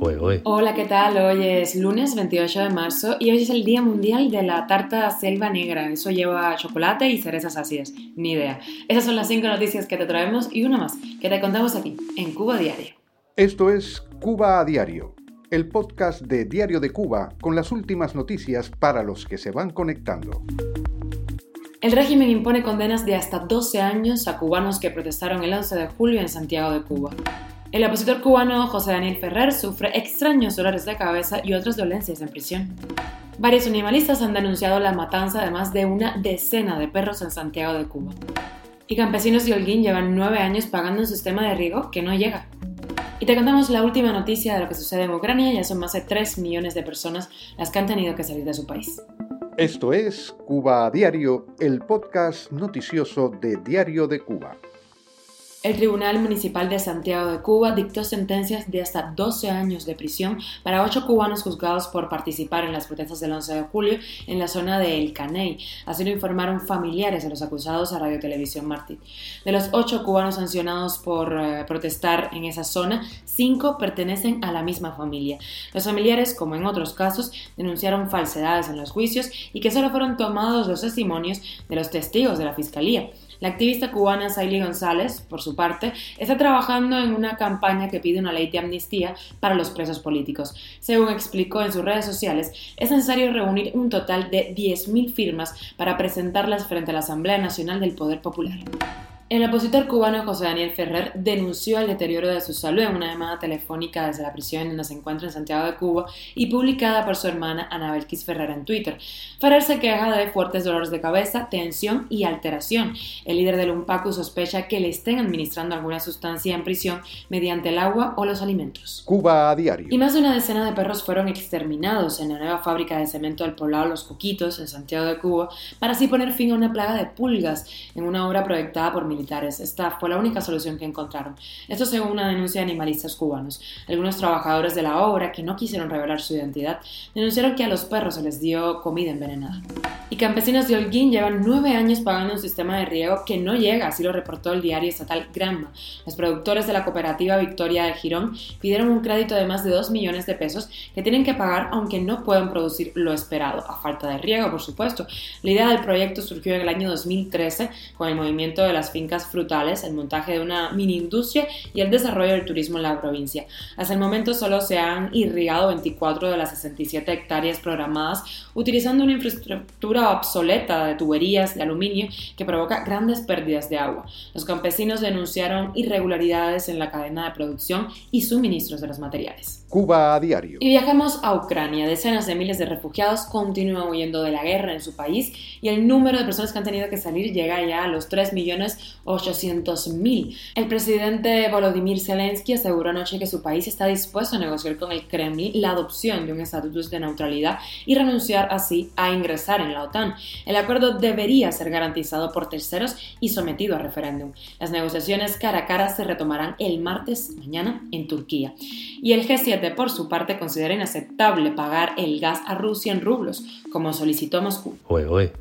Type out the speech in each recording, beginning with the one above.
Hola, ¿qué tal? Hoy es lunes 28 de marzo y hoy es el Día Mundial de la Tarta Selva Negra. Eso lleva chocolate y cerezas ácidas. Ni idea. Esas son las cinco noticias que te traemos y una más que te contamos aquí, en Cuba Diario. Esto es Cuba a Diario, el podcast de Diario de Cuba con las últimas noticias para los que se van conectando. El régimen impone condenas de hasta 12 años a cubanos que protestaron el 11 de julio en Santiago de Cuba. El opositor cubano José Daniel Ferrer sufre extraños dolores de cabeza y otras dolencias en prisión. Varios animalistas han denunciado la matanza de más de una decena de perros en Santiago de Cuba. Y campesinos de Holguín llevan nueve años pagando un sistema de riego que no llega. Y te contamos la última noticia de lo que sucede en Ucrania, ya son más de 3 millones de personas las que han tenido que salir de su país. Esto es Cuba Diario, el podcast noticioso de Diario de Cuba. El Tribunal Municipal de Santiago de Cuba dictó sentencias de hasta 12 años de prisión para ocho cubanos juzgados por participar en las protestas del 11 de julio en la zona de El Caney. Así lo informaron familiares de los acusados a Radio Televisión Martí. De los ocho cubanos sancionados por eh, protestar en esa zona, cinco pertenecen a la misma familia. Los familiares, como en otros casos, denunciaron falsedades en los juicios y que solo fueron tomados los testimonios de los testigos de la Fiscalía. La activista cubana Saily González, por su parte, está trabajando en una campaña que pide una ley de amnistía para los presos políticos. Según explicó en sus redes sociales, es necesario reunir un total de 10.000 firmas para presentarlas frente a la Asamblea Nacional del Poder Popular. El opositor cubano José Daniel Ferrer denunció el deterioro de su salud en una llamada telefónica desde la prisión donde se encuentra en Santiago de Cuba y publicada por su hermana Ana Belkis Ferrer en Twitter. Ferrer se queja de fuertes dolores de cabeza, tensión y alteración. El líder del UNPACU sospecha que le estén administrando alguna sustancia en prisión mediante el agua o los alimentos. Cuba a diario. Y más de una decena de perros fueron exterminados en la nueva fábrica de cemento del poblado Los Coquitos en Santiago de Cuba para así poner fin a una plaga de pulgas en una obra proyectada por esta fue la única solución que encontraron. Esto según una denuncia de animalistas cubanos. Algunos trabajadores de la obra, que no quisieron revelar su identidad, denunciaron que a los perros se les dio comida envenenada. Y campesinos de Holguín llevan nueve años pagando un sistema de riego que no llega, así lo reportó el diario estatal Granma. Los productores de la cooperativa Victoria de Girón pidieron un crédito de más de 2 millones de pesos que tienen que pagar aunque no puedan producir lo esperado, a falta de riego, por supuesto. La idea del proyecto surgió en el año 2013 con el movimiento de las fincas frutales, el montaje de una mini industria y el desarrollo del turismo en la provincia. Hasta el momento solo se han irrigado 24 de las 67 hectáreas programadas utilizando una infraestructura obsoleta de tuberías de aluminio que provoca grandes pérdidas de agua. Los campesinos denunciaron irregularidades en la cadena de producción y suministros de los materiales. Cuba a diario. Y viajamos a Ucrania. Decenas de miles de refugiados continúan huyendo de la guerra en su país y el número de personas que han tenido que salir llega ya a los 3 millones 800.000. El presidente Volodymyr Zelensky aseguró anoche que su país está dispuesto a negociar con el Kremlin la adopción de un estatus de neutralidad y renunciar así a ingresar en la OTAN. El acuerdo debería ser garantizado por terceros y sometido a referéndum. Las negociaciones cara a cara se retomarán el martes mañana en Turquía. Y el G7, por su parte, considera inaceptable pagar el gas a Rusia en rublos, como solicitó Moscú.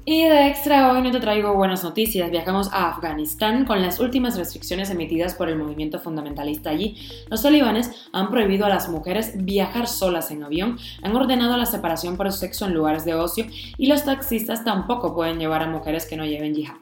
Y de extra, hoy no te traigo buenas noticias. Viajamos a Afganistán con las últimas restricciones emitidas por el movimiento fundamentalista allí. Los talibanes han prohibido a las mujeres viajar solas en avión, han ordenado la separación por sexo en lugares de ocio y los taxistas tampoco pueden llevar a mujeres que no lleven yihad.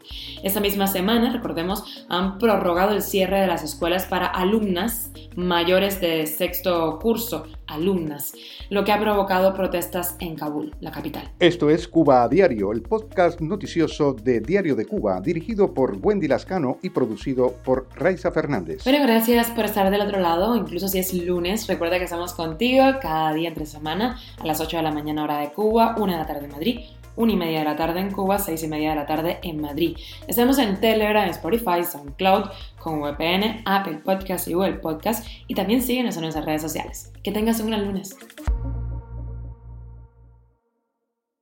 Esta misma semana, recordemos, han prorrogado el cierre de las escuelas para alumnas mayores de sexto curso, alumnas, lo que ha provocado protestas en Kabul, la capital. Esto es Cuba a Diario, el podcast noticioso de Diario de Cuba, dirigido por Wendy Lascano y producido por Raiza Fernández. Bueno, gracias por estar del otro lado, incluso si es lunes, recuerda que estamos contigo cada día entre semana a las 8 de la mañana hora de Cuba, 1 de la tarde de Madrid 1 y media de la tarde en Cuba, 6 y media de la tarde en Madrid. Estamos en Telegram, Spotify, SoundCloud, con VPN, Apple Podcast y Google Podcast y también síguenos en nuestras redes sociales. Que tengas un gran lunes.